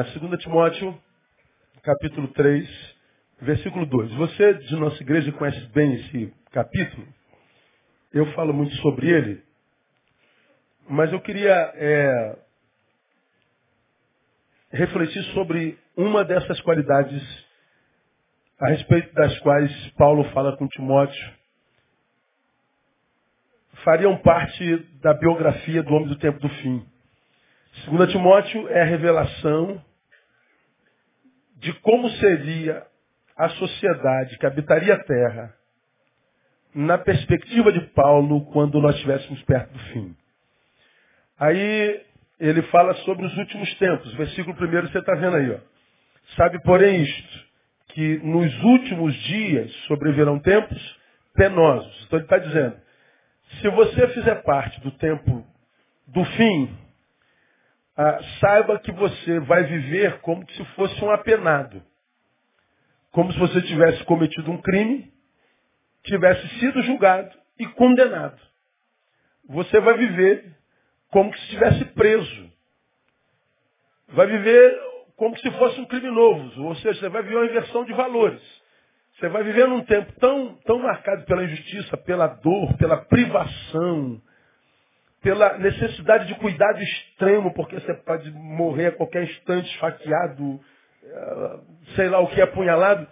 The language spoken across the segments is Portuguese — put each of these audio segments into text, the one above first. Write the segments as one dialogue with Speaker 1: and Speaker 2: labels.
Speaker 1: Uh, 2 Timóteo, capítulo 3, versículo 2. Você de nossa igreja conhece bem esse capítulo. Eu falo muito sobre ele. Mas eu queria é, refletir sobre uma dessas qualidades a respeito das quais Paulo fala com Timóteo. Fariam parte da biografia do homem do tempo do fim. Segunda Timóteo é a revelação de como seria a sociedade que habitaria a terra na perspectiva de Paulo quando nós estivéssemos perto do fim. Aí ele fala sobre os últimos tempos. Versículo primeiro você está vendo aí. Ó. Sabe, porém, isto, que nos últimos dias sobrevirão tempos penosos. Então ele está dizendo, se você fizer parte do tempo do fim, ah, saiba que você vai viver como se fosse um apenado. Como se você tivesse cometido um crime, tivesse sido julgado e condenado. Você vai viver como se estivesse preso. Vai viver como se fosse um criminoso. Ou seja, você vai viver uma inversão de valores. Você vai viver num tempo tão, tão marcado pela injustiça, pela dor, pela privação, pela necessidade de cuidado extremo, porque você pode morrer a qualquer instante esfaqueado, eh, sei lá o que, apunhalado.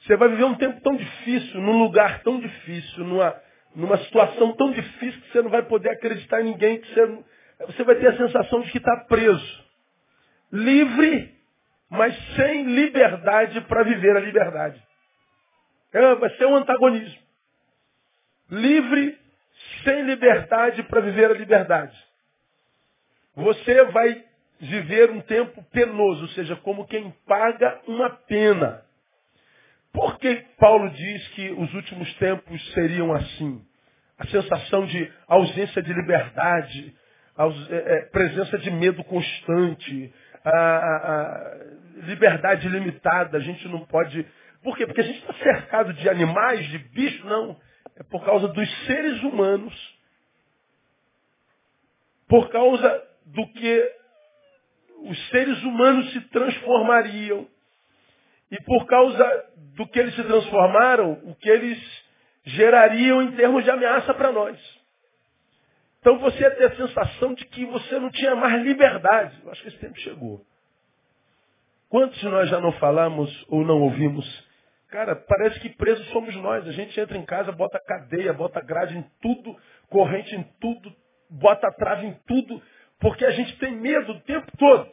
Speaker 1: Você vai viver um tempo tão difícil, num lugar tão difícil, numa, numa situação tão difícil que você não vai poder acreditar em ninguém, que você, você vai ter a sensação de que está preso. Livre, mas sem liberdade para viver a liberdade. É, vai ser um antagonismo. Livre, sem liberdade para viver a liberdade. Você vai viver um tempo penoso, ou seja, como quem paga uma pena. Por que Paulo diz que os últimos tempos seriam assim? A sensação de ausência de liberdade, é, é, presença de medo constante, a, liberdade limitada, a gente não pode. Por quê? Porque a gente está cercado de animais, de bichos, não. É por causa dos seres humanos, por causa do que os seres humanos se transformariam. E por causa do que eles se transformaram, o que eles gerariam em termos de ameaça para nós. Então você ia ter a sensação de que você não tinha mais liberdade. Eu acho que esse tempo chegou. Quantos de nós já não falamos ou não ouvimos? Cara, parece que presos somos nós. A gente entra em casa, bota cadeia, bota grade em tudo, corrente em tudo, bota trave em tudo, porque a gente tem medo o tempo todo.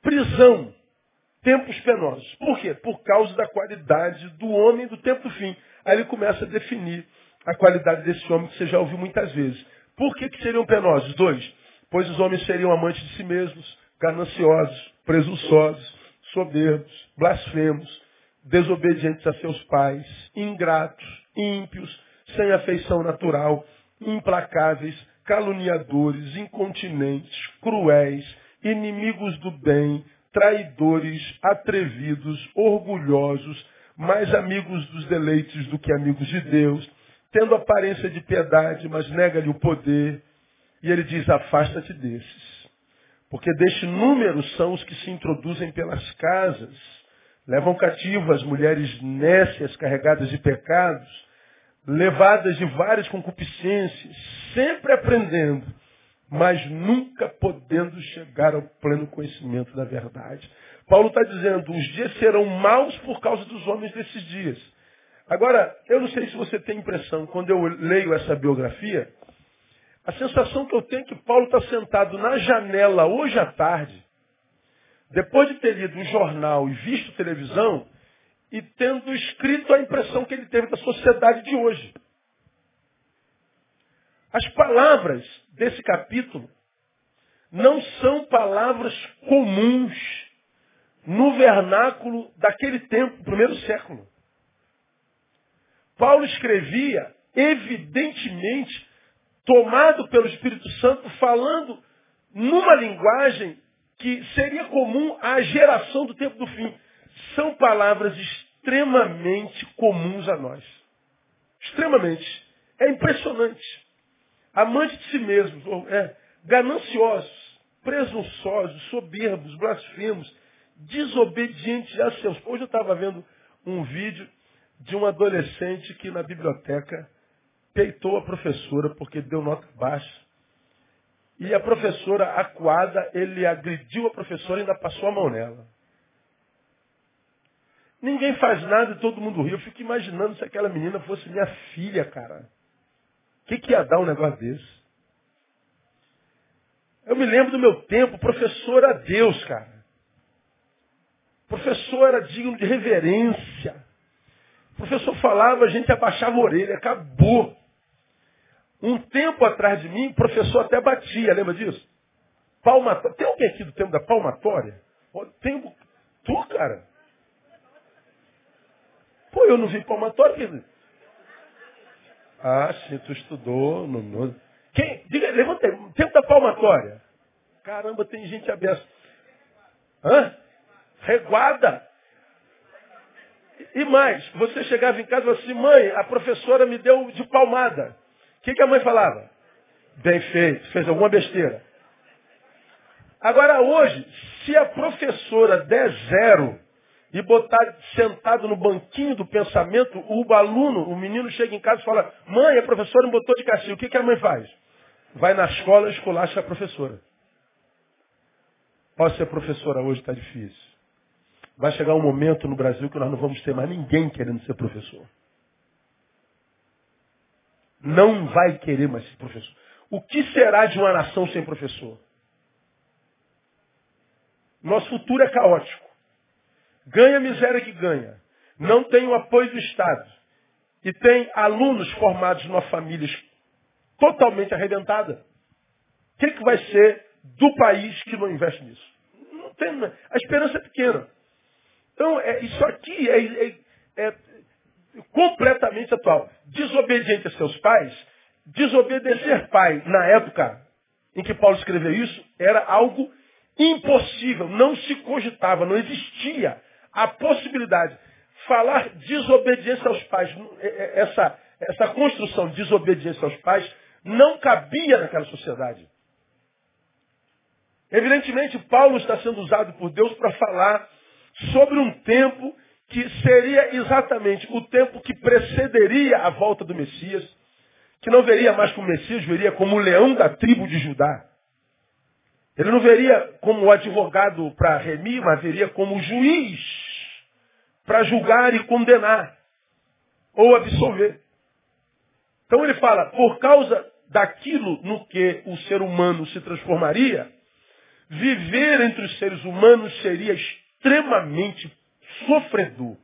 Speaker 1: Prisão. Tempos penosos. Por quê? Por causa da qualidade do homem do tempo do fim. Aí ele começa a definir a qualidade desse homem que você já ouviu muitas vezes. Por que, que seriam penosos? Dois. Pois os homens seriam amantes de si mesmos, gananciosos, presunçosos, soberbos, blasfemos, desobedientes a seus pais, ingratos, ímpios, sem afeição natural, implacáveis, caluniadores, incontinentes, cruéis, inimigos do bem, traidores, atrevidos, orgulhosos, mais amigos dos deleites do que amigos de Deus, tendo aparência de piedade, mas nega-lhe o poder. E ele diz, afasta-te desses. Porque deste número são os que se introduzem pelas casas, levam cativas mulheres nécias carregadas de pecados, levadas de várias concupiscências, sempre aprendendo, mas nunca podendo chegar ao pleno conhecimento da verdade. Paulo está dizendo, os dias serão maus por causa dos homens desses dias. Agora, eu não sei se você tem impressão, quando eu leio essa biografia, a sensação que eu tenho é que Paulo está sentado na janela hoje à tarde, depois de ter lido um jornal e visto televisão, e tendo escrito a impressão que ele teve da sociedade de hoje. As palavras desse capítulo não são palavras comuns no vernáculo daquele tempo, primeiro século. Paulo escrevia, evidentemente, tomado pelo Espírito Santo, falando numa linguagem que seria comum à geração do tempo do fim. São palavras extremamente comuns a nós. Extremamente. É impressionante. Amantes de si mesmos, é, gananciosos, presunçosos, soberbos, blasfemos, desobedientes a seus. Hoje eu estava vendo um vídeo de um adolescente que na biblioteca peitou a professora porque deu nota baixa. E a professora, acuada, ele agrediu a professora e ainda passou a mão nela. Ninguém faz nada e todo mundo ri. Eu fico imaginando se aquela menina fosse minha filha, cara. O que, que ia dar um negócio desse? Eu me lembro do meu tempo, professor era Deus, cara. Professor era digno de reverência. O professor falava, a gente abaixava a orelha, acabou. Um tempo atrás de mim, o professor até batia, lembra disso? Palmatória. Tem alguém aqui do tempo da palmatória? Tem. Tu, cara? Pô, eu não vi palmatória. Ah, sim, tu estudou no, quem? Diga, levanta aí. Tempo da palmatória. Caramba, tem gente aberta. Hã? Reguada. E mais, você chegava em casa e falava assim, mãe, a professora me deu de palmada. O que, que a mãe falava? Bem feito, fez alguma besteira. Agora hoje, se a professora der zero e botar sentado no banquinho do pensamento, o aluno, o menino chega em casa e fala, mãe, a professora me botou de castigo. O que, que a mãe faz? vai na escola e esculacha a professora. Pode ser professora hoje, está difícil. Vai chegar um momento no Brasil que nós não vamos ter mais ninguém querendo ser professor. Não vai querer mais ser professor. O que será de uma nação sem professor? Nosso futuro é caótico. Ganha a miséria que ganha. Não tem o apoio do Estado. E tem alunos formados numa família totalmente arrebentada. O que, que vai ser do país que não investe nisso? Não tem, a esperança é pequena. Então, é, isso aqui é, é, é completamente atual. Desobediente a seus pais, desobedecer pai na época em que Paulo escreveu isso era algo impossível, não se cogitava, não existia a possibilidade. Falar desobediência aos pais, é, é, essa, essa construção de desobediência aos pais não cabia naquela sociedade. Evidentemente, Paulo está sendo usado por Deus para falar sobre um tempo que seria exatamente o tempo que precederia a volta do Messias, que não veria mais como Messias, veria como o leão da tribo de Judá. Ele não veria como o advogado para remir, mas veria como juiz para julgar e condenar ou absolver. Então ele fala, por causa daquilo no que o ser humano se transformaria, viver entre os seres humanos seria extremamente sofredor.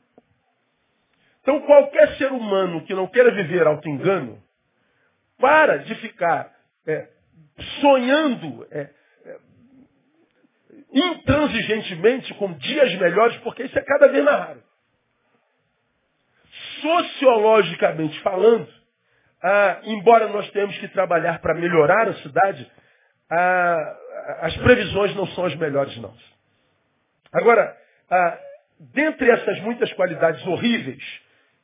Speaker 1: Então qualquer ser humano que não queira viver auto-engano, para de ficar é, sonhando é, é, intransigentemente com dias melhores, porque isso é cada vez mais raro. Sociologicamente falando, ah, embora nós tenhamos que trabalhar para melhorar a cidade, ah, as previsões não são as melhores, não. Agora, ah, dentre essas muitas qualidades horríveis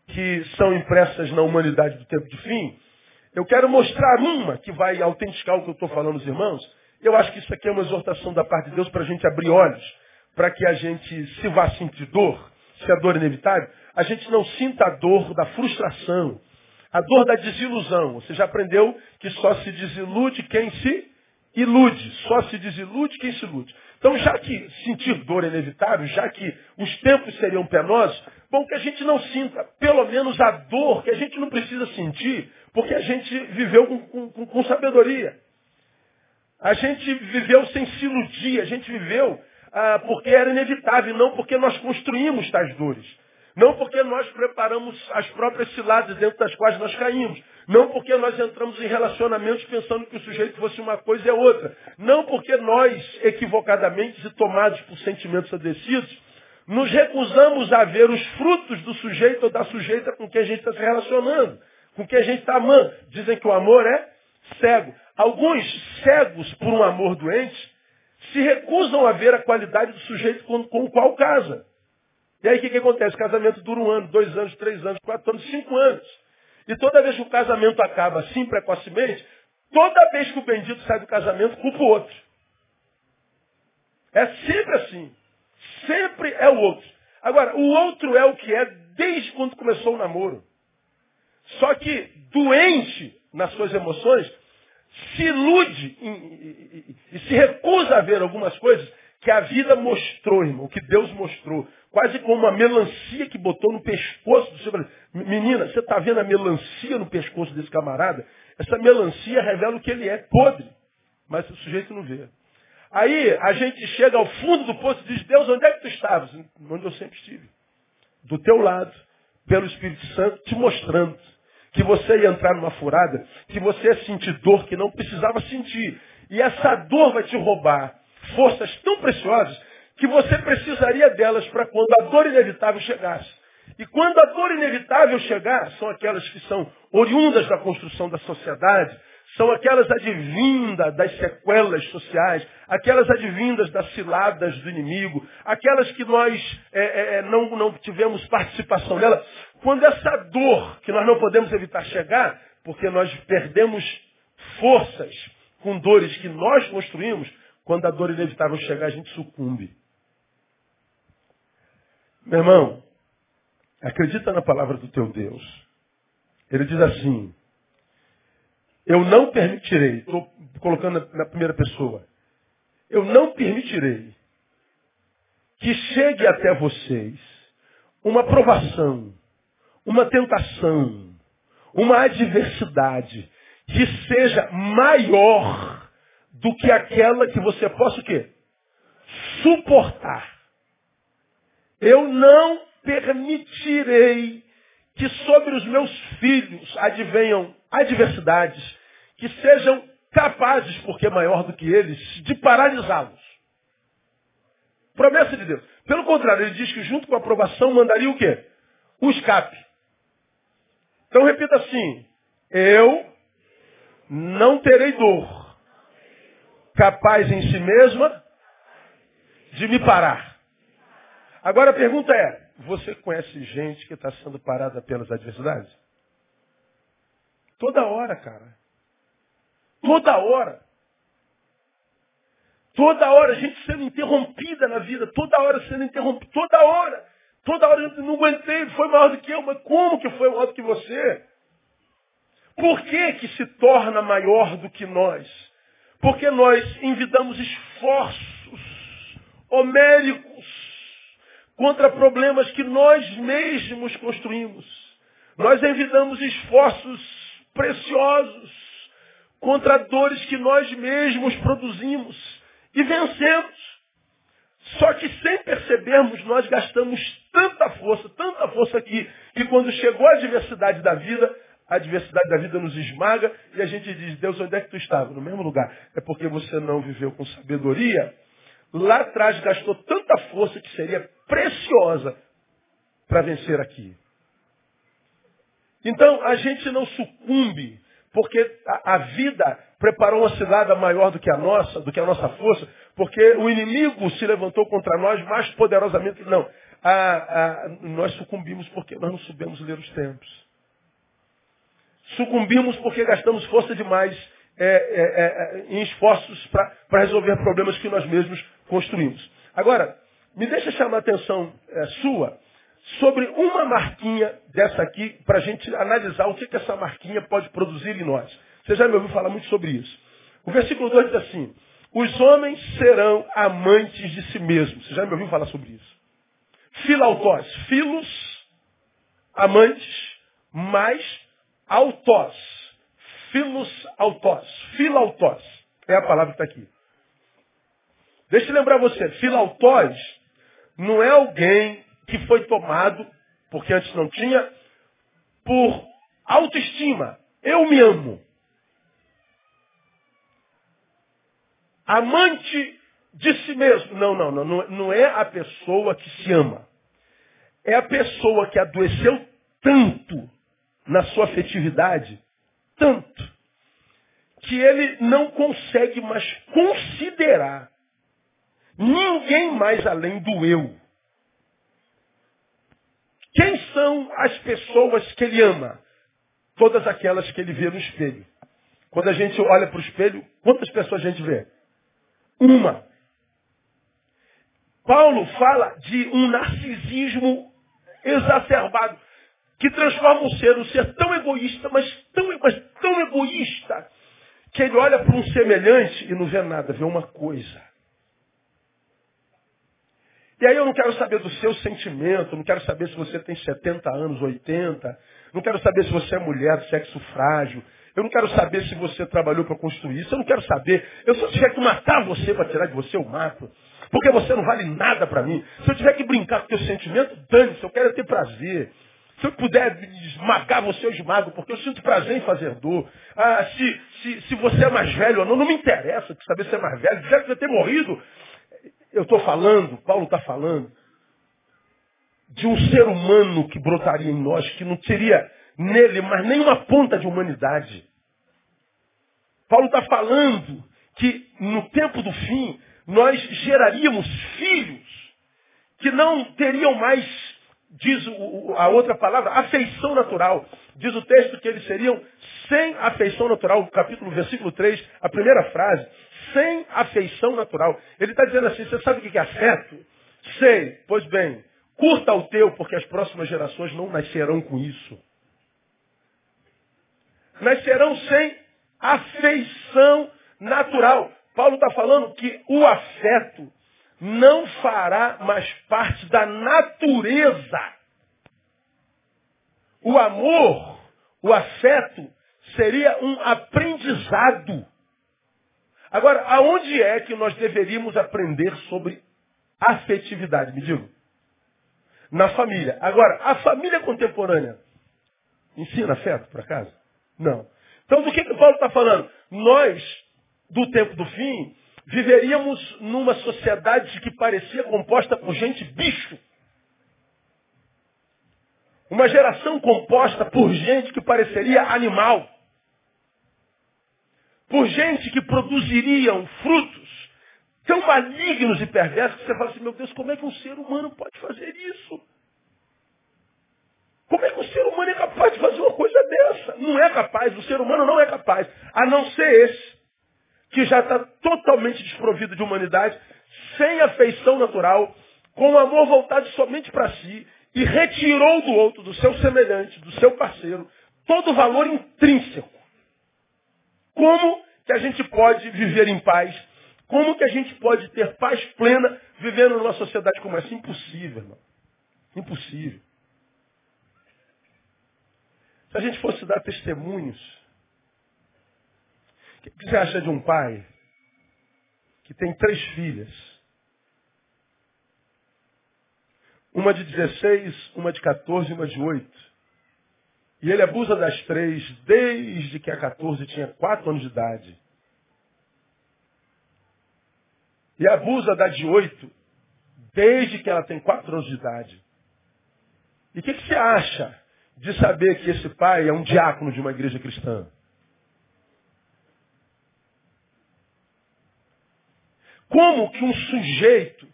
Speaker 1: que são impressas na humanidade do tempo de fim, eu quero mostrar uma que vai autenticar o que eu estou falando aos irmãos. Eu acho que isso aqui é uma exortação da parte de Deus para a gente abrir olhos, para que a gente, se vá sentir dor, se a dor é inevitável, a gente não sinta a dor da frustração, a dor da desilusão. Você já aprendeu que só se desilude quem se ilude. Só se desilude quem se ilude. Então, já que sentir dor é inevitável, já que os tempos seriam penosos, bom que a gente não sinta pelo menos a dor que a gente não precisa sentir, porque a gente viveu com, com, com sabedoria. A gente viveu sem se iludir, a gente viveu ah, porque era inevitável, não porque nós construímos tais dores. Não porque nós preparamos as próprias ciladas dentro das quais nós caímos. Não porque nós entramos em relacionamentos pensando que o sujeito fosse uma coisa e é outra. Não porque nós, equivocadamente e tomados por sentimentos adecidos, nos recusamos a ver os frutos do sujeito ou da sujeita com quem a gente está se relacionando, com quem a gente está amando. Dizem que o amor é cego. Alguns cegos por um amor doente se recusam a ver a qualidade do sujeito com, com o qual casa. E aí o que, que acontece? O casamento dura um ano, dois anos, três anos, quatro anos, cinco anos. E toda vez que o casamento acaba assim precocemente, toda vez que o bendito sai do casamento, culpa o outro. É sempre assim. Sempre é o outro. Agora, o outro é o que é desde quando começou o namoro. Só que doente nas suas emoções, se ilude e, e, e, se recusa a ver algumas coisas que a vida mostrou, irmão, que Deus mostrou. Quase como uma melancia que botou no pescoço do seu. Menina, você está vendo a melancia no pescoço desse camarada? Essa melancia revela o que ele é, podre. Mas o sujeito não vê. Aí a gente chega ao fundo do poço e diz, Deus, onde é que tu estavas? Onde eu sempre estive. Do teu lado, pelo Espírito Santo, te mostrando que você ia entrar numa furada, que você ia sentir dor que não precisava sentir. E essa dor vai te roubar forças tão preciosas que você precisaria delas para quando a dor inevitável chegasse. E quando a dor inevitável chegar, são aquelas que são oriundas da construção da sociedade, são aquelas advindas das sequelas sociais, aquelas advindas das ciladas do inimigo, aquelas que nós é, é, é, não, não tivemos participação nela. Quando essa dor, que nós não podemos evitar chegar, porque nós perdemos forças com dores que nós construímos, quando a dor inevitável chegar, a gente sucumbe. Meu irmão, acredita na palavra do teu Deus. Ele diz assim, eu não permitirei, estou colocando na primeira pessoa, eu não permitirei que chegue até vocês uma provação, uma tentação, uma adversidade que seja maior do que aquela que você possa o quê? Suportar. Eu não permitirei que sobre os meus filhos advenham adversidades que sejam capazes, porque maior do que eles, de paralisá-los. Promessa de Deus. Pelo contrário, ele diz que junto com a aprovação mandaria o quê? O escape. Então repita assim, eu não terei dor, capaz em si mesma de me parar. Agora a pergunta é, você conhece gente que está sendo parada pelas adversidades? Toda hora, cara. Toda hora. Toda hora a gente sendo interrompida na vida, toda hora sendo interrompida, toda hora. Toda hora eu não aguentei, foi maior do que eu, mas como que foi maior do que você? Por que que se torna maior do que nós? Porque nós envidamos esforços homéricos contra problemas que nós mesmos construímos. Nós envidamos esforços preciosos contra dores que nós mesmos produzimos e vencemos. Só que sem percebermos, nós gastamos tanta força, tanta força aqui, que quando chegou a adversidade da vida, a adversidade da vida nos esmaga e a gente diz, Deus, onde é que tu estava? No mesmo lugar. É porque você não viveu com sabedoria. Lá atrás gastou tanta força que seria preciosa para vencer aqui. Então, a gente não sucumbe, porque a, a, vida preparou uma cilada maior do que a nossa, do que a nossa força, porque o inimigo se levantou contra nós mais poderosamente. Não, a, a, nós sucumbimos porque nós não soubemos ler os tempos. Sucumbimos porque gastamos força demais é, é, é, em esforços para resolver problemas que nós mesmos construímos. Agora, me deixa chamar a atenção é, sua sobre uma marquinha dessa aqui, para a gente analisar o que, que essa marquinha pode produzir em nós. Você já me ouviu falar muito sobre isso. O versículo 2 diz assim, os homens serão amantes de si mesmos. Você já me ouviu falar sobre isso. Filautós, filos, amantes, mais autós. Filos autós. Filautós. É a palavra que está aqui. Deixa eu lembrar você, filautós não é alguém que foi tomado, porque antes não tinha, por autoestima. Eu me amo. Amante de si mesmo. Não, não, não. Não é a pessoa que se ama. É a pessoa que adoeceu tanto na sua afetividade, tanto, que ele não consegue mais considerar ninguém mais além do eu. Quem são as pessoas que ele ama? Todas aquelas que ele vê no espelho. Quando a gente olha para o espelho, quantas pessoas a gente vê? Uma. Paulo fala de um narcisismo exacerbado que transforma o ser um ser tão egoísta, mas tão, mas tão egoísta, que ele olha para um semelhante e não vê nada, vê uma coisa. E aí eu não quero saber do seu sentimento, não quero saber se você tem 70 anos, 80, não quero saber se você é mulher, sexo frágil, eu não quero saber se você trabalhou para construir isso, eu não quero saber. Eu se eu tiver que matar você para tirar de você, eu mato. Porque você não vale nada para mim. Se eu tiver que brincar com teu sentimento, dane-se, eu quero ter prazer. Se eu puder esmagar você, eu esmago, porque eu sinto prazer em fazer dor. Ah, se, se, se você é mais velho ou não, não me interessa saber se é mais velho. Já que você ter morrido, eu estou falando, Paulo está falando, de um ser humano que brotaria em nós, que não teria nele mais nenhuma ponta de humanidade. Paulo está falando que no tempo do fim nós geraríamos filhos que não teriam mais, diz a outra palavra, afeição natural. Diz o texto que eles seriam sem afeição natural, capítulo, versículo 3, a primeira frase, sem afeição natural. Ele está dizendo assim, você sabe o que é afeto? Sei, pois bem, curta o teu, porque as próximas gerações não nascerão com isso. Nascerão sem afeição natural. Paulo está falando que o afeto não fará mais parte da natureza. O amor, o afeto, seria um aprendizado. Agora, aonde é que nós deveríamos aprender sobre afetividade? Me diga. Na família. Agora, a família contemporânea ensina afeto, por acaso? Não. Então, do que, que Paulo está falando? Nós, do tempo do fim, viveríamos numa sociedade que parecia composta por gente bicho. Uma geração composta por gente que pareceria animal. Por gente que produziriam frutos tão malignos e perversos que você fala assim, meu Deus, como é que um ser humano pode fazer isso? Como é que o ser humano é capaz de fazer uma coisa dessa? Não é capaz, o ser humano não é capaz, a não ser esse, que já está totalmente desprovido de humanidade, sem afeição natural, com amor voltado somente para si, e retirou do outro, do seu semelhante, do seu parceiro, todo o valor intrínseco. Como que a gente pode viver em paz? Como que a gente pode ter paz plena vivendo numa sociedade como essa? Impossível, irmão. Impossível. Se a gente fosse dar testemunhos, o que você acha de um pai que tem três filhas? Uma de 16, uma de 14 e uma de 8. E ele abusa das três desde que a 14 tinha 4 anos de idade. E abusa da de 8 desde que ela tem 4 anos de idade. E o que, que você acha de saber que esse pai é um diácono de uma igreja cristã? Como que um sujeito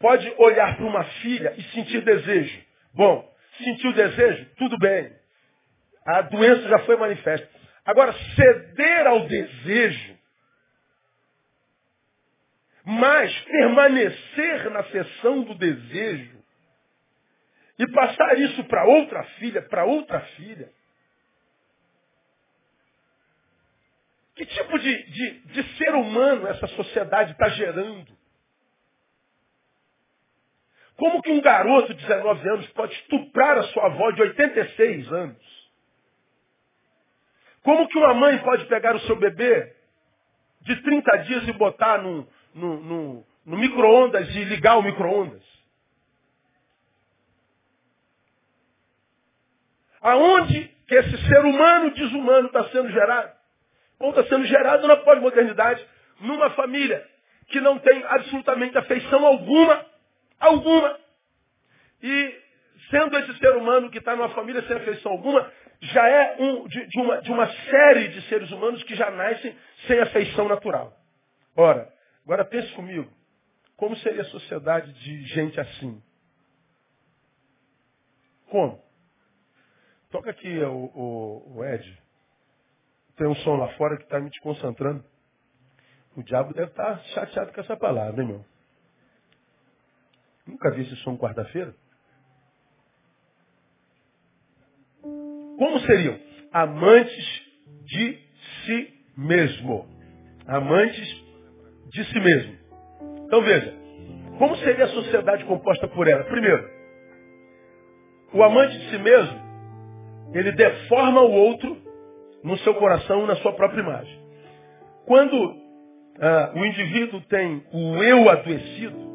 Speaker 1: pode olhar para uma filha e sentir desejo? Bom, sentiu desejo? Tudo bem. A doença já foi manifesta. Agora, ceder ao desejo, mas permanecer na sessão do desejo, e passar isso para outra filha, para outra filha. Que tipo de, de, de ser humano essa sociedade está gerando? Como que um garoto de 19 anos pode estuprar a sua avó de 86 anos? Como que uma mãe pode pegar o seu bebê de 30 dias e botar no, no, no, no micro-ondas e ligar o micro-ondas? Aonde que esse ser humano desumano está sendo gerado? Está sendo gerado na pós-modernidade, numa família que não tem absolutamente afeição alguma, alguma. E sendo esse ser humano que está numa família sem afeição alguma, já é um, de, de, uma, de uma série de seres humanos que já nascem sem afeição natural. Ora, agora pense comigo, como seria a sociedade de gente assim? Como? Toca aqui o, o, o Ed. Tem um som lá fora que está me desconcentrando. O diabo deve estar tá chateado com essa palavra, hein, meu? Nunca vi esse som quarta-feira. Como seriam? Amantes de si mesmo. Amantes de si mesmo. Então veja, como seria a sociedade composta por ela? Primeiro, o amante de si mesmo, ele deforma o outro no seu coração na sua própria imagem. Quando ah, o indivíduo tem o eu adoecido,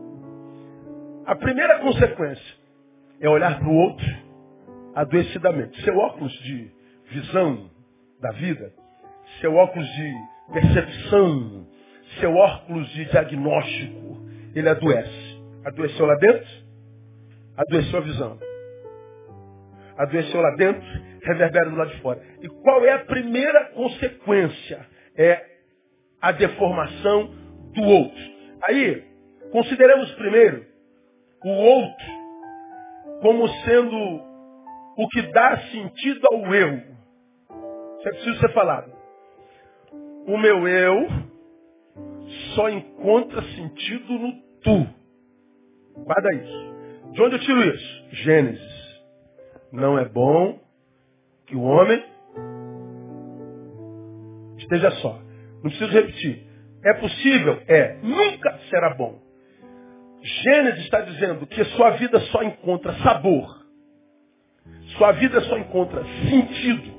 Speaker 1: a primeira consequência é olhar para o outro adoecidamente. Seu óculos de visão da vida, seu óculos de percepção, seu óculos de diagnóstico, ele adoece. Adoeceu lá dentro, adoeceu a visão. Adoeceu lá dentro, reverbera do lado de fora. E qual é a primeira consequência? É a deformação do outro. Aí, consideremos primeiro o outro como sendo o que dá sentido ao eu. Isso é preciso ser falado. O meu eu só encontra sentido no tu. Guarda isso. De onde eu tiro isso? Gênesis. Não é bom que o homem esteja só. Não preciso repetir. É possível? É. Nunca será bom. Gênesis está dizendo que sua vida só encontra sabor. Sua vida só encontra sentido.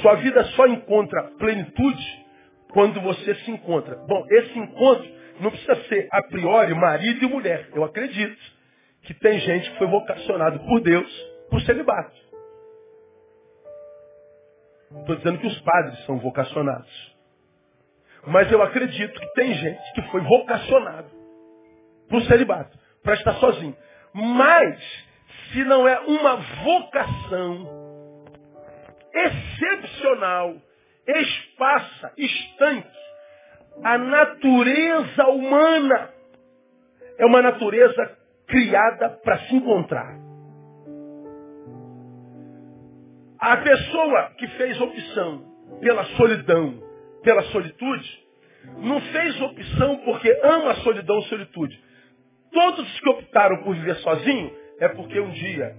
Speaker 1: Sua vida só encontra plenitude quando você se encontra. Bom, esse encontro não precisa ser a priori marido e mulher. Eu acredito que tem gente que foi vocacionado por Deus por celibato. Estou dizendo que os padres são vocacionados. Mas eu acredito que tem gente que foi vocacionado para o celibato, para estar sozinho. Mas, se não é uma vocação excepcional, espaça, estanque, a natureza humana é uma natureza criada para se encontrar. A pessoa que fez opção pela solidão, pela solitude, não fez opção porque ama a solidão a solitude. Todos os que optaram por viver sozinho é porque um dia,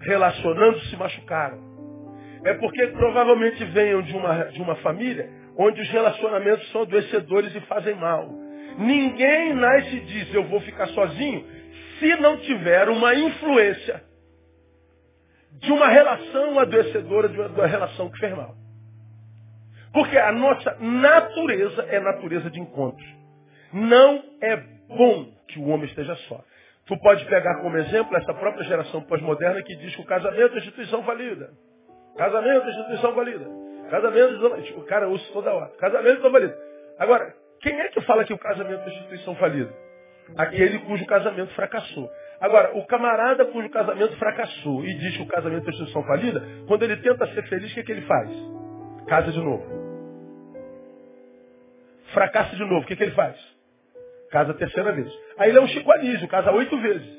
Speaker 1: relacionando, se machucaram. É porque provavelmente venham de uma, de uma família onde os relacionamentos são adoecedores e fazem mal. Ninguém nasce e diz eu vou ficar sozinho se não tiver uma influência de uma relação adoecedora, de uma relação que fez mal. Porque a nossa natureza é natureza de encontro. Não é bom que o homem esteja só. Tu pode pegar como exemplo essa própria geração pós-moderna que diz que o casamento é instituição valida. Casamento é instituição valida. Casamento, o cara usa toda hora. Casamento é valida. Agora, quem é que fala que o casamento é instituição falida? Aquele cujo casamento fracassou. Agora, o camarada cujo casamento fracassou e diz que o casamento é instituição falida, quando ele tenta ser feliz, o que, é que ele faz? Casa de novo. Fracassa de novo, o que, é que ele faz? Casa a terceira vez. Aí ele é um Chico Anísio, casa oito vezes.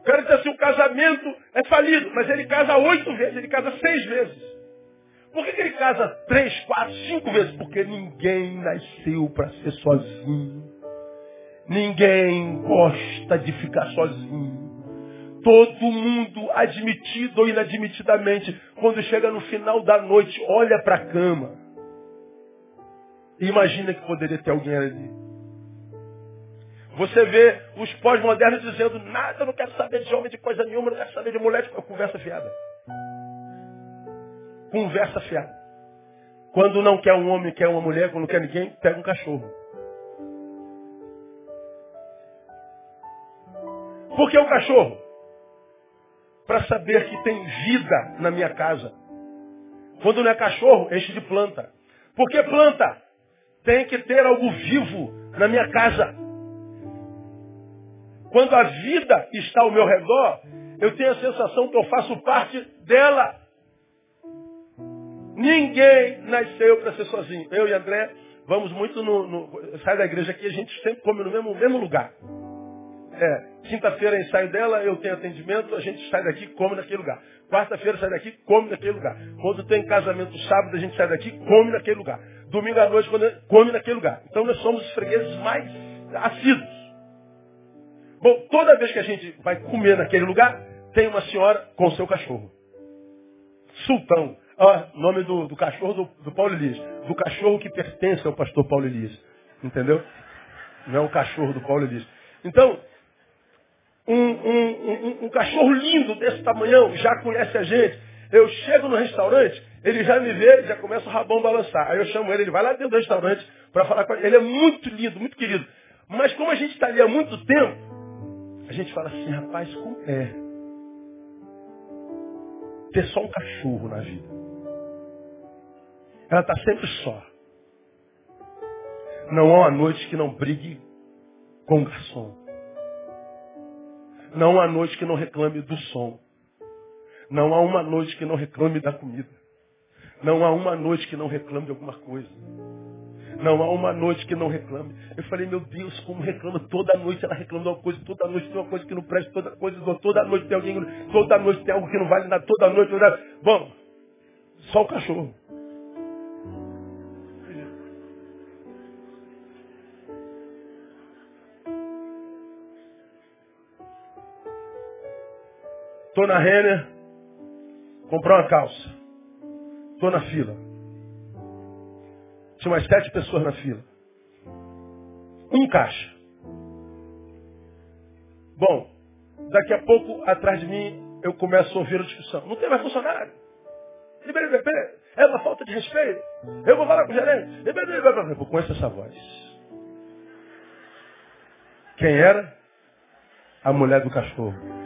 Speaker 1: O cara diz assim, o casamento é falido, mas ele casa oito vezes, ele casa seis vezes. Por que, que ele casa três, quatro, cinco vezes? Porque ninguém nasceu para ser sozinho. Ninguém gosta de ficar sozinho. Todo mundo, admitido ou inadmitidamente, quando chega no final da noite, olha para a cama. E imagina que poderia ter alguém ali. Você vê os pós-modernos dizendo, nada, não quero saber de homem, de coisa nenhuma, não quero saber de mulher, de conversa fiada. Conversa fiada. Quando não quer um homem, quer uma mulher, quando não quer ninguém, pega um cachorro. Por que o cachorro? Para saber que tem vida na minha casa. Quando não é cachorro, enche de planta. Por que planta? Tem que ter algo vivo na minha casa. Quando a vida está ao meu redor, eu tenho a sensação que eu faço parte dela. Ninguém nasceu para ser sozinho. Eu e André vamos muito no, no, Sai da igreja aqui, a gente sempre come no mesmo, mesmo lugar. É, quinta-feira é ensaio dela, eu tenho atendimento, a gente sai daqui, come naquele lugar. Quarta-feira sai daqui, come naquele lugar. Quando tem casamento sábado, a gente sai daqui, come naquele lugar. Domingo à noite, quando come naquele lugar. Então nós somos os fregueses mais assíduos. Bom, toda vez que a gente vai comer naquele lugar, tem uma senhora com o seu cachorro. Sultão. Ó, nome do, do cachorro do, do, Paulo Elias. Do cachorro que pertence ao pastor Paulo Elias. Entendeu? Não é o cachorro do Paulo Elias. Então, um, um, um, cachorro lindo desse tamanhão já conhece a gente. Eu chego no restaurante, ele já me vê, já começa o rabão balançar. Aí eu chamo ele, ele vai lá dentro do restaurante para falar com ele. Ele é muito lindo, muito querido. Mas como a gente está ali há muito tempo, a gente fala assim, rapaz, como é ter só um cachorro na vida? Ela está sempre só. Não há uma noite que não brigue com o garçom. Não há noite que não reclame do som. Não há uma noite que não reclame da comida. Não há uma noite que não reclame de alguma coisa. Não há uma noite que não reclame. Eu falei, meu Deus, como reclama toda noite, ela reclama de uma coisa, toda noite tem uma coisa que não presta, toda coisa, toda noite tem alguém, toda noite tem algo que não vale nada, toda noite. Toda... Bom, só o cachorro. Estou na Renner, comprar uma calça. Estou na fila. Tinha umas sete pessoas na fila. Um caixa. Bom, daqui a pouco, atrás de mim, eu começo a ouvir a discussão. Não tem mais funcionário. É uma falta de respeito. Eu vou falar com o gerente. Eu essa voz. Quem era? A mulher do cachorro.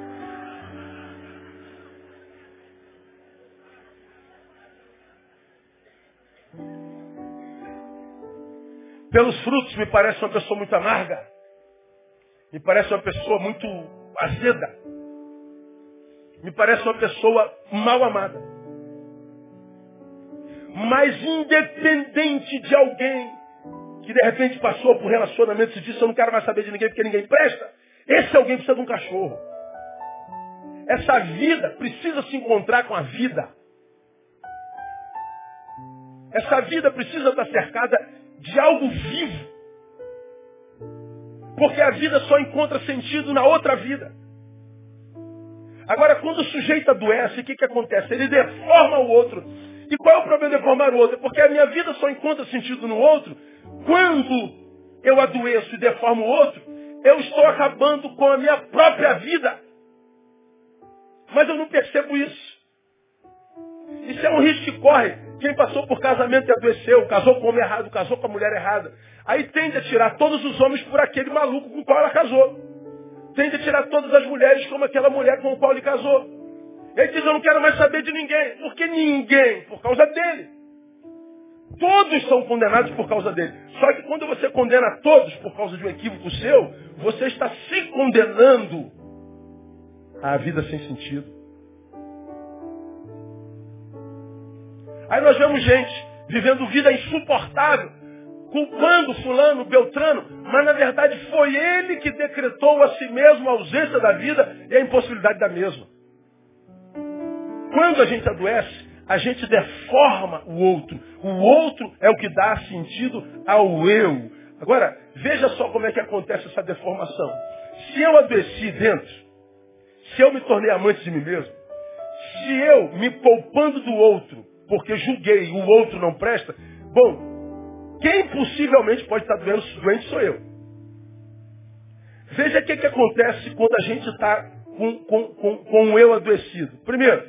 Speaker 1: Pelos frutos me parece uma pessoa muito amarga. Me parece uma pessoa muito azeda. Me parece uma pessoa mal amada. Mas independente de alguém que de repente passou por relacionamentos e disse eu não quero mais saber de ninguém porque ninguém presta, esse alguém precisa de um cachorro. Essa vida precisa se encontrar com a vida. Essa vida precisa estar cercada de algo vivo. Porque a vida só encontra sentido na outra vida. Agora, quando o sujeito adoece, o que, que acontece? Ele deforma o outro. E qual é o problema de deformar o outro? Porque a minha vida só encontra sentido no outro quando eu adoeço e deformo o outro, eu estou acabando com a minha própria vida. Mas eu não percebo isso. Isso é um risco que corre. Quem passou por casamento e adoeceu, casou com o homem errado, casou com a mulher errada. Aí tende a tirar todos os homens por aquele maluco com o qual ela casou. Tende a tirar todas as mulheres como aquela mulher com o qual ele casou. Ele diz, eu não quero mais saber de ninguém. Porque ninguém? Por causa dele. Todos são condenados por causa dele. Só que quando você condena todos por causa de um equívoco seu, você está se condenando à vida sem sentido. Aí nós vemos gente vivendo vida insuportável, culpando fulano, Beltrano, mas na verdade foi ele que decretou a si mesmo a ausência da vida e a impossibilidade da mesma. Quando a gente adoece, a gente deforma o outro. O outro é o que dá sentido ao eu. Agora, veja só como é que acontece essa deformação. Se eu adoeci dentro, se eu me tornei amante de mim mesmo, se eu, me poupando do outro, porque julguei o outro não presta, bom, quem possivelmente pode estar doente, doente sou eu. Veja o que, que acontece quando a gente está com, com, com, com o eu adoecido. Primeiro,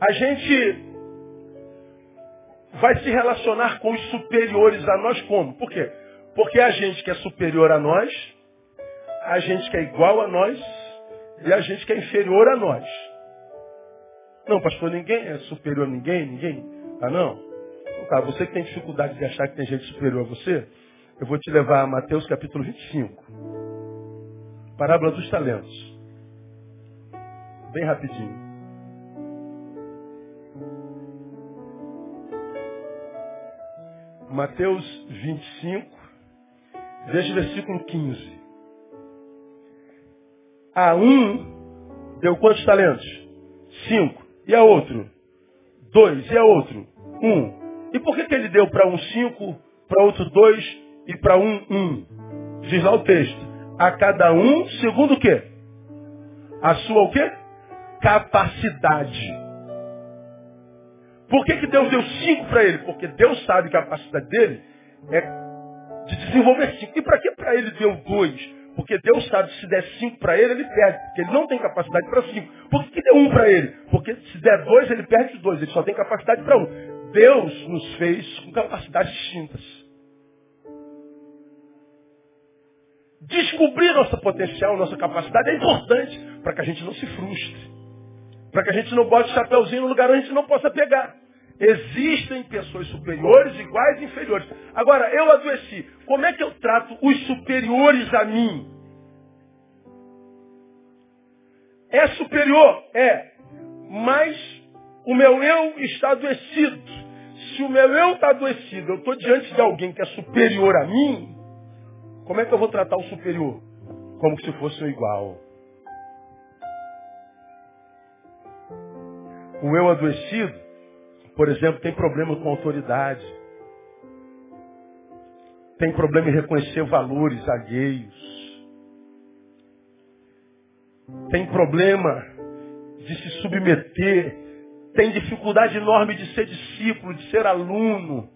Speaker 1: a gente vai se relacionar com os superiores a nós como? Por quê? Porque a gente que é superior a nós, a gente que é igual a nós e a gente que é inferior a nós. Não, pastor, ninguém é superior a ninguém, ninguém. Ah, não? Então, tá, você que tem dificuldade de achar que tem gente superior a você, eu vou te levar a Mateus capítulo 25. Parábola dos talentos. Bem rapidinho. Mateus 25, veja o versículo 15. A um deu quantos talentos? Cinco. E a outro? Dois. E a outro? Um. E por que, que ele deu para um cinco, para outro dois e para um um? Diz lá o texto. A cada um, segundo o quê? A sua o quê? Capacidade. Por que, que Deus deu cinco para ele? Porque Deus sabe que a capacidade dele é de desenvolver cinco. E para que para ele deu dois? Porque Deus sabe que se der cinco para ele, ele perde. Porque ele não tem capacidade para cinco. Por que, que deu um para ele? Der dois, ele perde os dois. Ele só tem capacidade para um. Deus nos fez com capacidades distintas. Descobrir nosso potencial, nossa capacidade é importante para que a gente não se frustre. Para que a gente não bote o chapéuzinho no lugar onde a gente não possa pegar. Existem pessoas superiores, iguais e inferiores. Agora, eu adoeci. Como é que eu trato os superiores a mim? É superior? É. Mas o meu eu está adoecido. Se o meu eu está adoecido, eu estou diante de alguém que é superior a mim, como é que eu vou tratar o superior? Como se fosse o igual. O eu adoecido, por exemplo, tem problema com autoridade. Tem problema em reconhecer valores alheios. Tem problema de se submeter. Tem dificuldade enorme de ser discípulo, de ser aluno.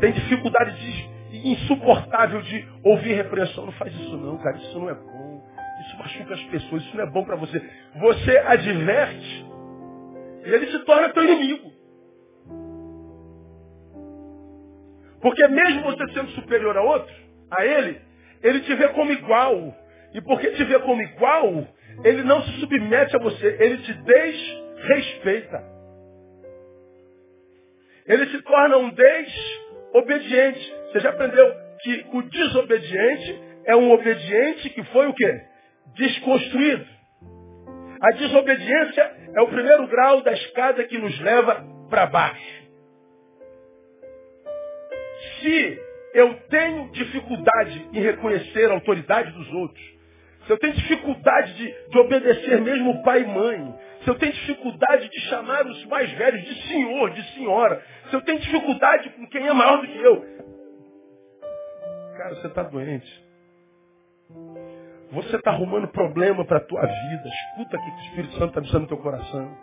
Speaker 1: Tem dificuldade de, insuportável de ouvir repreensão. Não faz isso não, cara. Isso não é bom. Isso machuca as pessoas. Isso não é bom para você. Você adverte e ele se torna teu inimigo. Porque mesmo você sendo superior a outro, a ele, ele te vê como igual. E porque te vê como igual, ele não se submete a você, ele te desrespeita. Ele se torna um desobediente. Você já aprendeu que o desobediente é um obediente que foi o quê? Desconstruído. A desobediência é o primeiro grau da escada que nos leva para baixo. Se eu tenho dificuldade em reconhecer a autoridade dos outros, se eu tenho dificuldade de, de obedecer mesmo pai e mãe, se eu tenho dificuldade de chamar os mais velhos de senhor, de senhora, se eu tenho dificuldade com quem é maior do que eu, cara, você está doente. Você está arrumando problema para a tua vida. Escuta aqui que o Espírito Santo está dizendo no teu coração.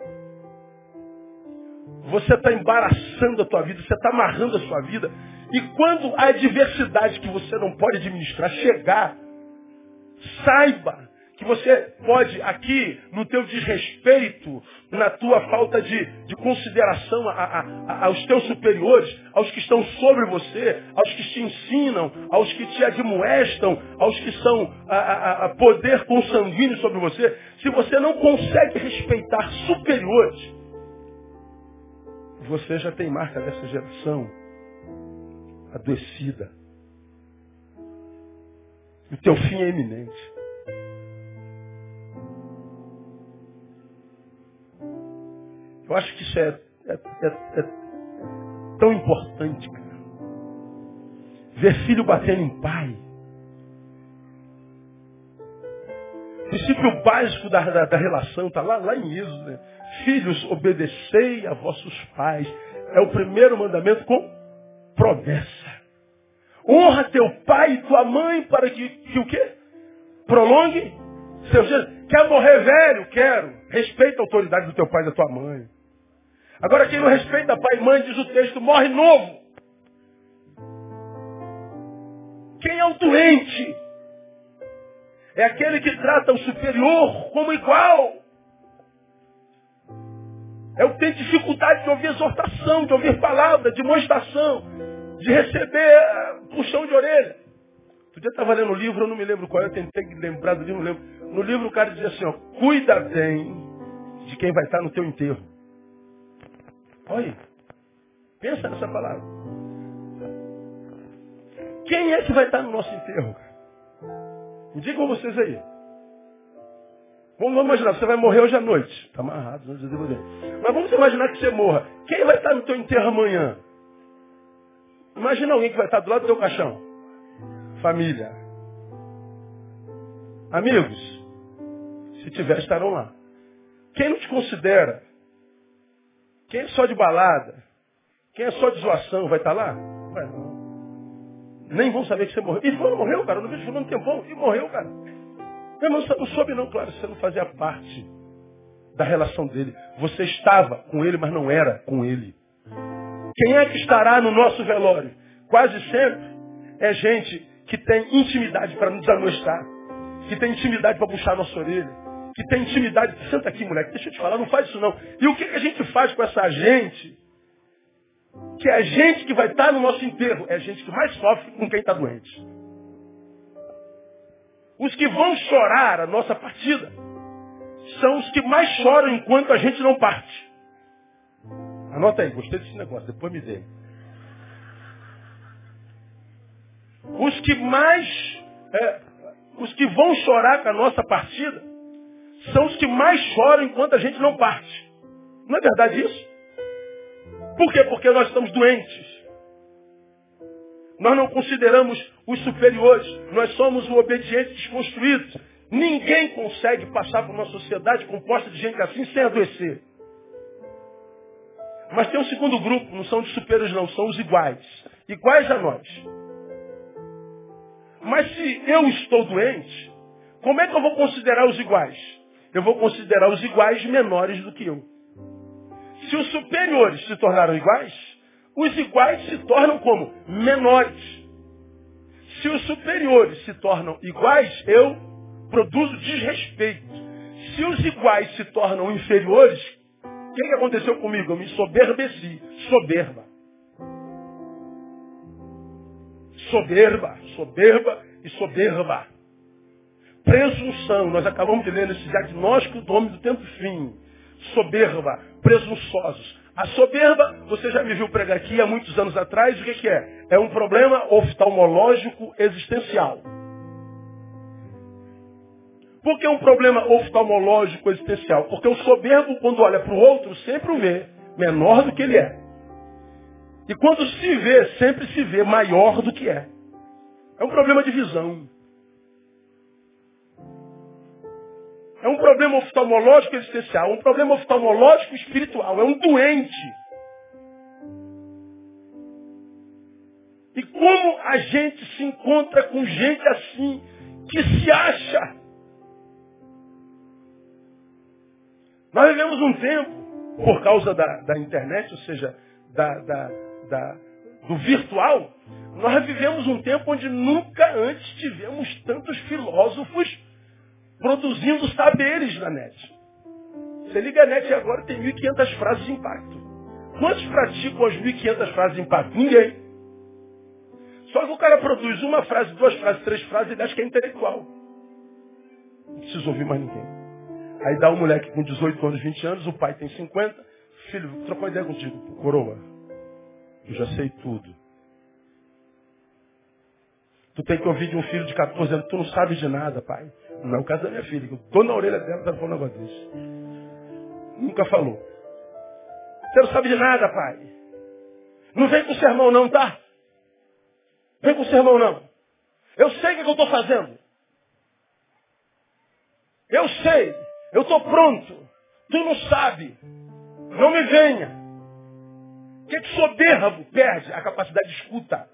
Speaker 1: Você está embaraçando a tua vida, você está amarrando a sua vida. E quando a adversidade que você não pode administrar chegar, saiba que você pode aqui, no teu desrespeito, na tua falta de, de consideração a, a, a, aos teus superiores, aos que estão sobre você, aos que te ensinam, aos que te admoestam, aos que são a, poder consanguíneo sobre você, se você não consegue respeitar superiores, você já tem marca dessa geração adoecida. O teu fim é iminente. Eu acho que isso é, é, é, é tão importante, cara. Ver filho batendo em pai. O princípio básico da, da, da relação está lá, lá em Êxodo. Né? Filhos, obedecei a vossos pais. É o primeiro mandamento com promessa. Honra teu pai e tua mãe para que, que o quê? Prolongue seus dias. Quer morrer velho? Quero. Respeita a autoridade do teu pai e da tua mãe. Agora, quem não respeita pai e mãe, diz o texto, morre novo. Quem é o doente? É aquele que trata o superior como igual. É o que tem dificuldade de ouvir exortação, de ouvir palavra, de demonstração, de receber eh, puxão de orelha. Outro dia eu estava lendo um livro, eu não me lembro qual, eu tentei lembrar do livro, não lembro. No livro o cara dizia assim, ó, cuida bem de quem vai estar no teu enterro. Olha, pensa nessa palavra. Quem é que vai estar no nosso enterro? Me digam vocês aí. Vamos, vamos imaginar, você vai morrer hoje à noite. Está amarrado, Mas vamos imaginar que você morra. Quem vai estar no teu enterro amanhã? Imagina alguém que vai estar do lado do teu caixão. Família. Amigos. Se tiver, estarão lá. Quem não te considera quem é só de balada, quem é só de zoação, vai estar lá? Vai não. Nem vão saber que você morreu. E fulano morreu, cara. Eu não vejo fulano tempão. E morreu, cara. Meu irmão, você não soube não, claro. Você não fazia parte da relação dele. Você estava com ele, mas não era com ele. Quem é que estará no nosso velório? Quase sempre é gente que tem intimidade para nos amoestar, que tem intimidade para puxar a nossa orelha, que tem intimidade. Senta aqui, moleque, deixa eu te falar, não faz isso não. E o que, a gente faz com essa gente? Que é a gente que vai estar no nosso enterro, é a gente que mais sofre com quem está doente. Os que vão chorar a nossa partida são os que mais choram enquanto a gente não parte. Anota aí, gostei desse negócio, depois me dê. Os que mais, é, os que vão chorar com a nossa partida, são os que mais choram enquanto a gente não parte. Não é verdade isso? Por quê? Porque nós estamos doentes. Nós não consideramos os superiores. Nós somos o obediente desconstruído. Ninguém consegue passar por uma sociedade composta de gente assim sem adoecer. Mas tem um segundo grupo, não são os superiores não, são os iguais. Iguais a nós. Mas se eu estou doente, como é que eu vou considerar os iguais? Eu vou considerar os iguais menores do que eu. Se os superiores se tornaram iguais, os iguais se tornam como? Menores. Se os superiores se tornam iguais, eu produzo desrespeito. Se os iguais se tornam inferiores, o que, que aconteceu comigo? Eu me soberbeci. Soberba. Soberba, soberba e soberba. Presunção. Nós acabamos de ler nesse diagnóstico do homem do tempo fim. Soberba, presunçosos. A soberba, você já me viu pregar aqui há muitos anos atrás, o que, que é? É um problema oftalmológico existencial. Por que um problema oftalmológico existencial? Porque o soberbo, quando olha para o outro, sempre o vê menor do que ele é. E quando se vê, sempre se vê maior do que é. É um problema de visão. É um problema oftalmológico existencial, um problema oftalmológico espiritual, é um doente. E como a gente se encontra com gente assim, que se acha? Nós vivemos um tempo, por causa da, da internet, ou seja, da, da, da, do virtual, nós vivemos um tempo onde nunca antes tivemos tantos filósofos produzindo saberes na net. Você liga a net agora tem 1.500 frases de impacto. Quantos praticam as 1.500 frases de impacto? Ninguém. Só que o cara produz uma frase, duas frases, três frases e acha que é intelectual. Não precisa ouvir mais ninguém. Aí dá um moleque com 18 anos, 20 anos, o pai tem 50. Filho, trocou ideia contigo, coroa. Eu já sei tudo. Tu tem que ouvir de um filho de 14 anos, tu não sabe de nada, pai. Não é o caso da minha filha, que eu tô na orelha dela, tá falando um negócio desse. Nunca falou. Você não sabe de nada, pai. Não vem com sermão não, tá? Vem com sermão não. Eu sei o que, que eu estou fazendo. Eu sei. Eu estou pronto. Tu não sabe. Não me venha. O que, que soberbo perde? A capacidade de escuta.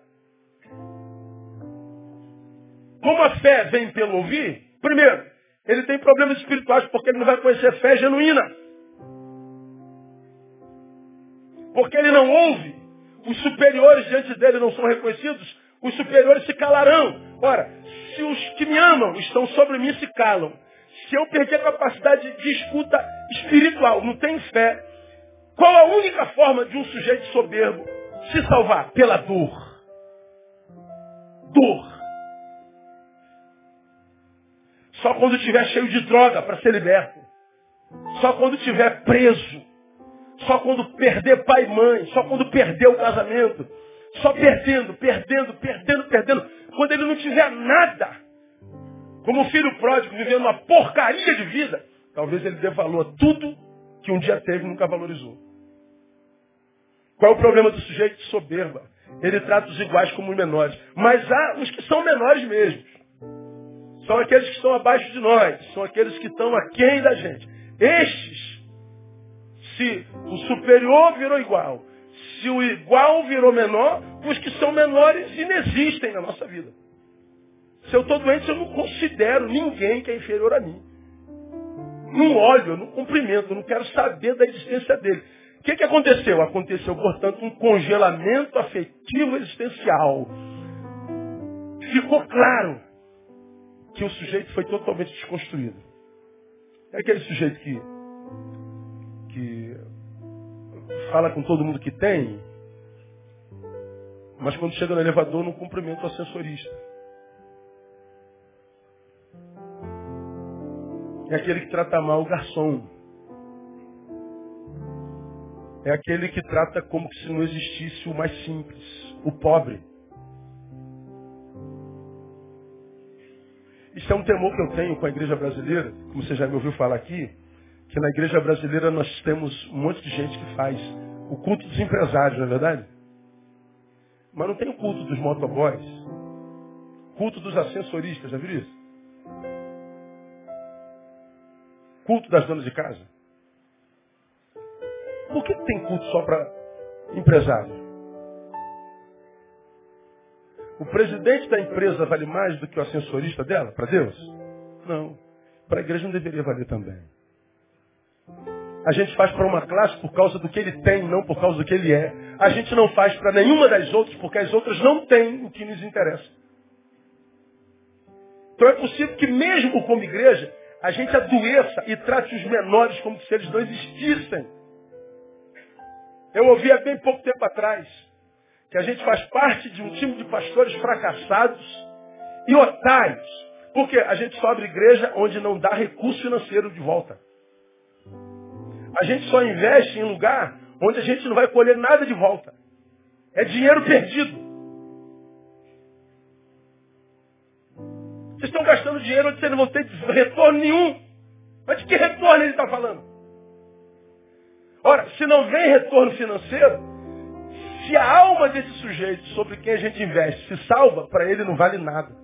Speaker 1: Como a fé vem pelo ouvir, primeiro, ele tem problemas espirituais porque ele não vai conhecer fé genuína. Porque ele não ouve. Os superiores diante dele não são reconhecidos. Os superiores se calarão. Ora, se os que me amam estão sobre mim se calam, se eu perder a capacidade de escuta espiritual, não tenho fé, qual a única forma de um sujeito soberbo se salvar? Pela dor. Dor. Só quando estiver cheio de droga para ser liberto. Só quando estiver preso. Só quando perder pai e mãe. Só quando perder o casamento. Só perdendo, perdendo, perdendo, perdendo. Quando ele não tiver nada. Como um filho pródigo vivendo uma porcaria de vida, talvez ele dê valor a tudo que um dia teve e nunca valorizou. Qual é o problema do sujeito soberba? Ele trata os iguais como os menores. Mas há os que são menores mesmo. São aqueles que estão abaixo de nós. São aqueles que estão aquém da gente. Estes, se o superior virou igual, Se o igual virou menor, os que são menores inexistem na nossa vida. Se eu estou doente, eu não considero ninguém que é inferior a mim. Não olho, não cumprimento, não quero saber da existência dele. O que, que aconteceu? Aconteceu, portanto, um congelamento afetivo existencial. Ficou claro que o sujeito foi totalmente desconstruído. É aquele sujeito que, que fala com todo mundo que tem, mas quando chega no elevador não cumprimenta o ascensorista. É aquele que trata mal o garçom. É aquele que trata como se não existisse o mais simples, o pobre. Isso é um temor que eu tenho com a igreja brasileira, como você já me ouviu falar aqui, que na igreja brasileira nós temos um monte de gente que faz o culto dos empresários, não é verdade? Mas não tem o culto dos motoboys, culto dos ascensoristas, já viu isso? Culto das donas de casa. Por que tem culto só para empresário? O presidente da empresa vale mais do que o ascensorista dela, para Deus? Não. Para a igreja não deveria valer também. A gente faz para uma classe por causa do que ele tem, não por causa do que ele é. A gente não faz para nenhuma das outras porque as outras não têm o que nos interessa. Então é possível que mesmo como igreja, a gente adoeça e trate os menores como se eles não existissem. Eu ouvi há bem pouco tempo atrás que a gente faz parte de um time de pastores fracassados e otários. Porque a gente só abre igreja onde não dá recurso financeiro de volta. A gente só investe em lugar onde a gente não vai colher nada de volta. É dinheiro perdido. Vocês estão gastando dinheiro onde vocês não vão ter retorno nenhum. Mas de que retorno ele está falando? Ora, se não vem retorno financeiro, se a alma desse sujeito sobre quem a gente investe se salva, para ele não vale nada.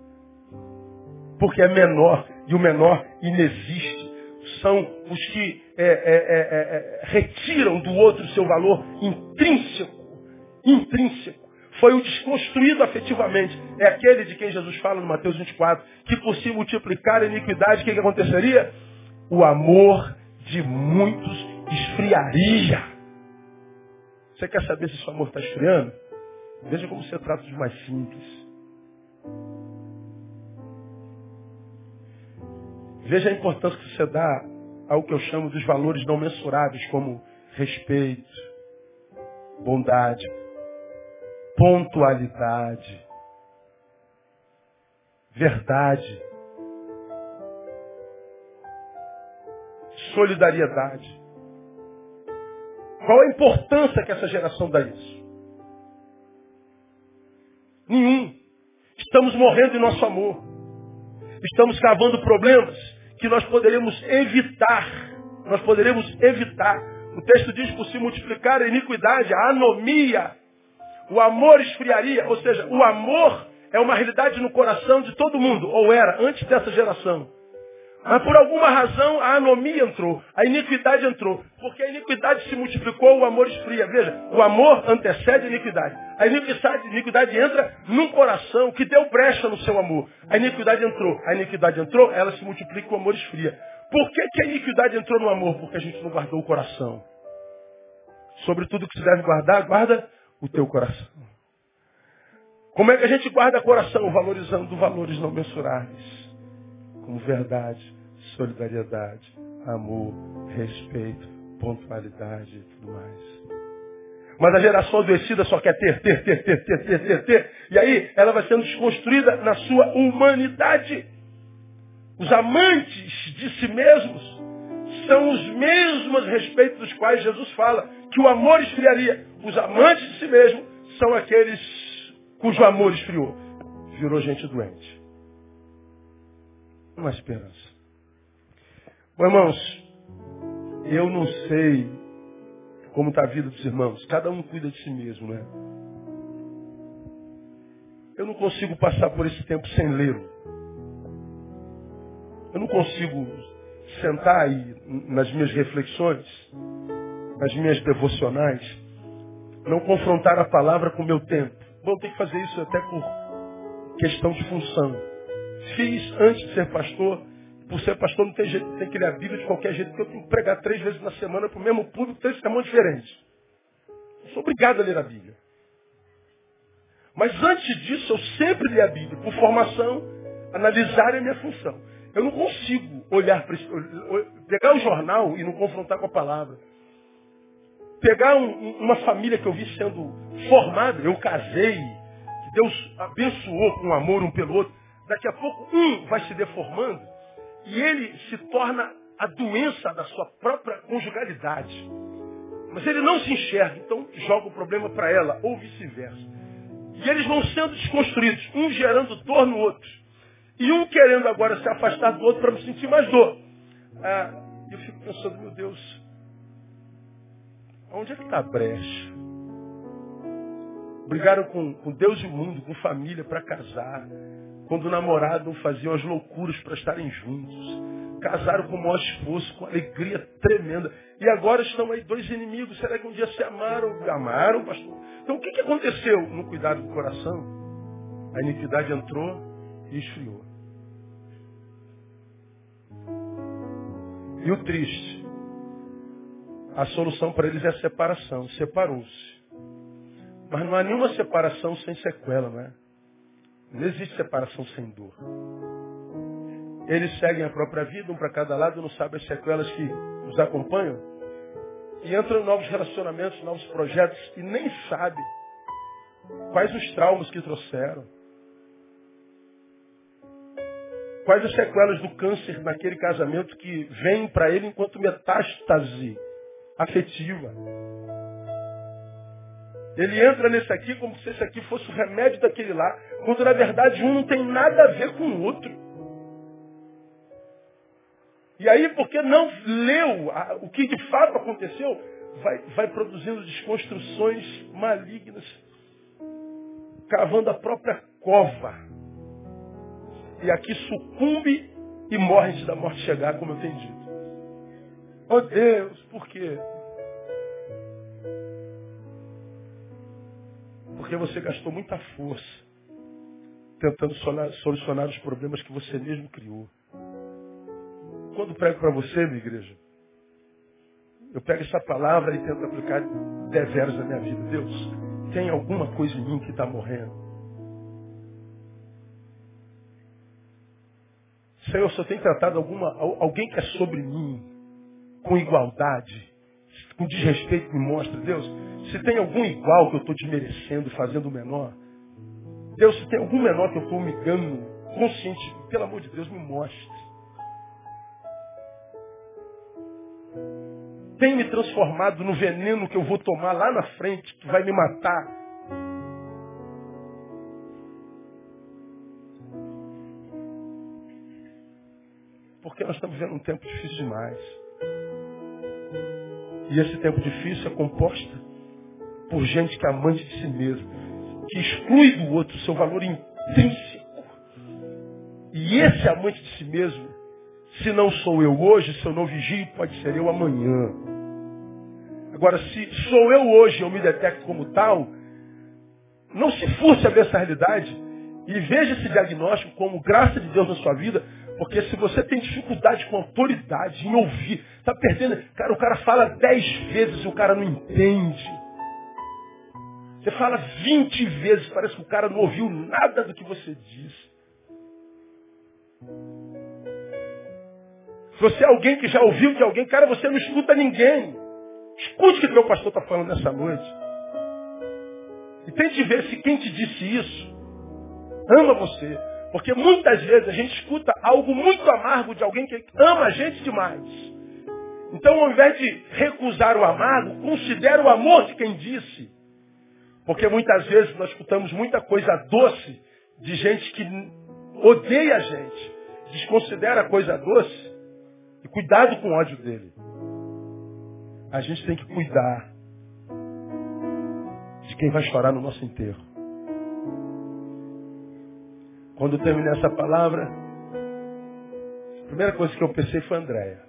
Speaker 1: Porque é menor e o menor inexiste. São os que é, é, é, é, é retiram do outro seu valor intrínseco. Intrínseco foi o desconstruído afetivamente. É aquele de quem Jesus fala no Mateus 24, que por se multiplicar a iniquidade, o que, que aconteceria? O amor de muitos esfriaria. Você quer saber se seu amor está esfriando? Veja como você trata dos mais simples. Veja a importância que você dá ao que eu chamo dos valores não mensuráveis, como respeito, bondade, pontualidade, verdade, solidariedade. Qual a importância que essa geração dá isso? Nenhum. Estamos morrendo em nosso amor. Estamos cavando problemas que nós poderíamos evitar. Nós poderíamos evitar. O texto diz por se multiplicar a iniquidade, a anomia, o amor esfriaria, ou seja, o amor é uma realidade no coração de todo mundo, ou era, antes dessa geração. Mas por alguma razão a anomia entrou, a iniquidade entrou. Porque a iniquidade se multiplicou, o amor esfria. Veja, o amor antecede a iniquidade. A iniquidade, a iniquidade entra num coração que deu brecha no seu amor. A iniquidade entrou. A iniquidade entrou, ela se multiplica, o amor esfria. Por que, que a iniquidade entrou no amor? Porque a gente não guardou o coração. Sobre tudo que se deve guardar, guarda o teu coração. Como é que a gente guarda coração? Valorizando valores não mensuráveis. Como verdade, solidariedade, amor, respeito, pontualidade e tudo mais. Mas a geração adoecida só quer ter, ter, ter, ter, ter, ter, ter, ter. E aí ela vai sendo desconstruída na sua humanidade. Os amantes de si mesmos são os mesmos a respeito dos quais Jesus fala que o amor esfriaria. Os amantes de si mesmo são aqueles cujo amor esfriou. Virou gente doente. Uma esperança. Bom, irmãos, eu não sei como está a vida dos irmãos. Cada um cuida de si mesmo, né? Eu não consigo passar por esse tempo sem lê-lo. Eu não consigo sentar aí nas minhas reflexões, nas minhas devocionais, Não confrontar a palavra com o meu tempo. Bom, tem que fazer isso até por questão de função. Fiz antes de ser pastor. Por ser pastor não tem jeito, tem que ler a Bíblia de qualquer jeito, porque eu tenho que pregar três vezes na semana para o mesmo público, três sermões diferentes. Eu sou obrigado a ler a Bíblia. Mas antes disso, eu sempre li a Bíblia, por formação, analisar é minha função. Eu não consigo olhar pegar o jornal e não confrontar com a palavra. Pegar um, uma família que eu vi sendo formada, eu casei, que Deus abençoou com amor um pelo outro. Daqui a pouco um vai se deformando e ele se torna a doença da sua própria conjugalidade. Mas ele não se enxerga, então joga o problema para ela, ou vice-versa. E eles vão sendo desconstruídos, um gerando dor no outro. E um querendo agora se afastar do outro para não sentir mais dor. Ah, eu fico pensando, meu Deus, onde é que está a brecha? Brigaram com, com Deus e o mundo, com família para casar. Quando o namorado faziam as loucuras para estarem juntos. Casaram com o maior esforço, com alegria tremenda. E agora estão aí dois inimigos. Será que um dia se amaram? Amaram, pastor. Então o que, que aconteceu no cuidado do coração? A iniquidade entrou e esfriou. E o triste, a solução para eles é a separação. Separou-se. Mas não há nenhuma separação sem sequela, não é? Não existe separação sem dor. Eles seguem a própria vida, um para cada lado, não sabem as sequelas que os acompanham. E entram em novos relacionamentos, novos projetos, e nem sabem quais os traumas que trouxeram. Quais as sequelas do câncer naquele casamento que vem para ele enquanto metástase afetiva. Ele entra nesse aqui como se esse aqui fosse o remédio daquele lá, quando na verdade um não tem nada a ver com o outro. E aí, porque não leu a, o que de fato aconteceu, vai, vai produzindo desconstruções malignas, cavando a própria cova. E aqui sucumbe e morre antes da morte chegar, como eu tenho dito. Oh Deus, por quê? Porque você gastou muita força tentando solucionar os problemas que você mesmo criou. Quando prego para você, minha igreja, eu pego essa palavra e tento aplicar deveras na minha vida. Deus, tem alguma coisa em mim que está morrendo? Senhor, se eu tenho tratado alguma, alguém que é sobre mim com igualdade, com desrespeito, me mostra, Deus, se tem algum igual que eu estou desmerecendo, fazendo menor, Deus, se tem algum menor que eu estou humilhando, consciente, pelo amor de Deus, me mostre. tem me transformado no veneno que eu vou tomar lá na frente, que vai me matar. Porque nós estamos vivendo um tempo difícil demais. E esse tempo difícil é composto por gente que é amante de si mesmo, que exclui do outro o seu valor intrínseco. E esse amante de si mesmo, se não sou eu hoje, se eu não vigio, pode ser eu amanhã. Agora, se sou eu hoje, eu me detecto como tal, não se furte a ver essa realidade e veja esse diagnóstico como graça de Deus na sua vida, porque se você tem dificuldade com autoridade, em ouvir, está perdendo. Cara, o cara fala dez vezes e o cara não entende. Você fala vinte vezes, parece que o cara não ouviu nada do que você disse. Se você é alguém que já ouviu de alguém, cara, você não escuta ninguém. Escute o que meu pastor está falando nessa noite. E tente ver se quem te disse isso ama você. Porque muitas vezes a gente escuta algo muito amargo de alguém que ama a gente demais. Então, ao invés de recusar o amargo, considere o amor de quem disse. Porque muitas vezes nós escutamos muita coisa doce de gente que odeia a gente, desconsidera a coisa doce. E cuidado com o ódio dele a gente tem que cuidar de quem vai chorar no nosso enterro. Quando eu terminei essa palavra, a primeira coisa que eu pensei foi Andréia.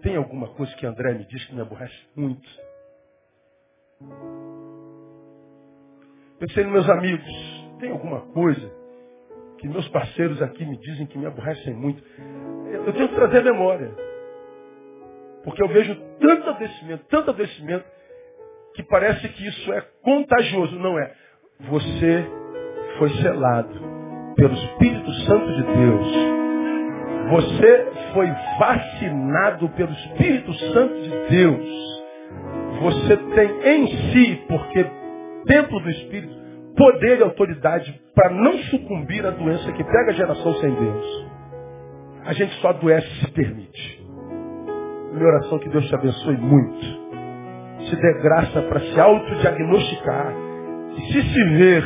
Speaker 1: Tem alguma coisa que André me diz que me aborrece muito? Pensei nos meus amigos. Tem alguma coisa que meus parceiros aqui me dizem que me aborrecem muito. Eu tenho que trazer memória. Porque eu vejo tanto adoecimento, tanto adoecimento, que parece que isso é contagioso. Não é. Você foi selado pelo Espírito Santo de Deus. Você foi vacinado pelo Espírito Santo de Deus. Você tem em si, porque templo do Espírito, poder e autoridade para não sucumbir à doença que pega a geração sem Deus. A gente só adoece se permite. Minha oração é que Deus te abençoe muito. Se dê graça para se autodiagnosticar. E se se ver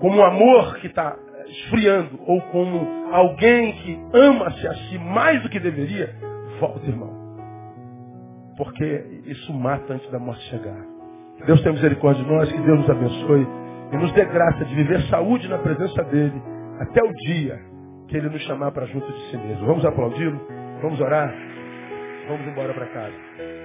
Speaker 1: como um amor que está esfriando, ou como alguém que ama-se a si mais do que deveria, volta, irmão. Porque isso mata antes da morte chegar. Deus tenha misericórdia de nós, que Deus nos abençoe e nos dê graça de viver saúde na presença dEle até o dia que Ele nos chamar para junto de si mesmo. Vamos aplaudi-lo? Vamos orar? Vamos embora para casa.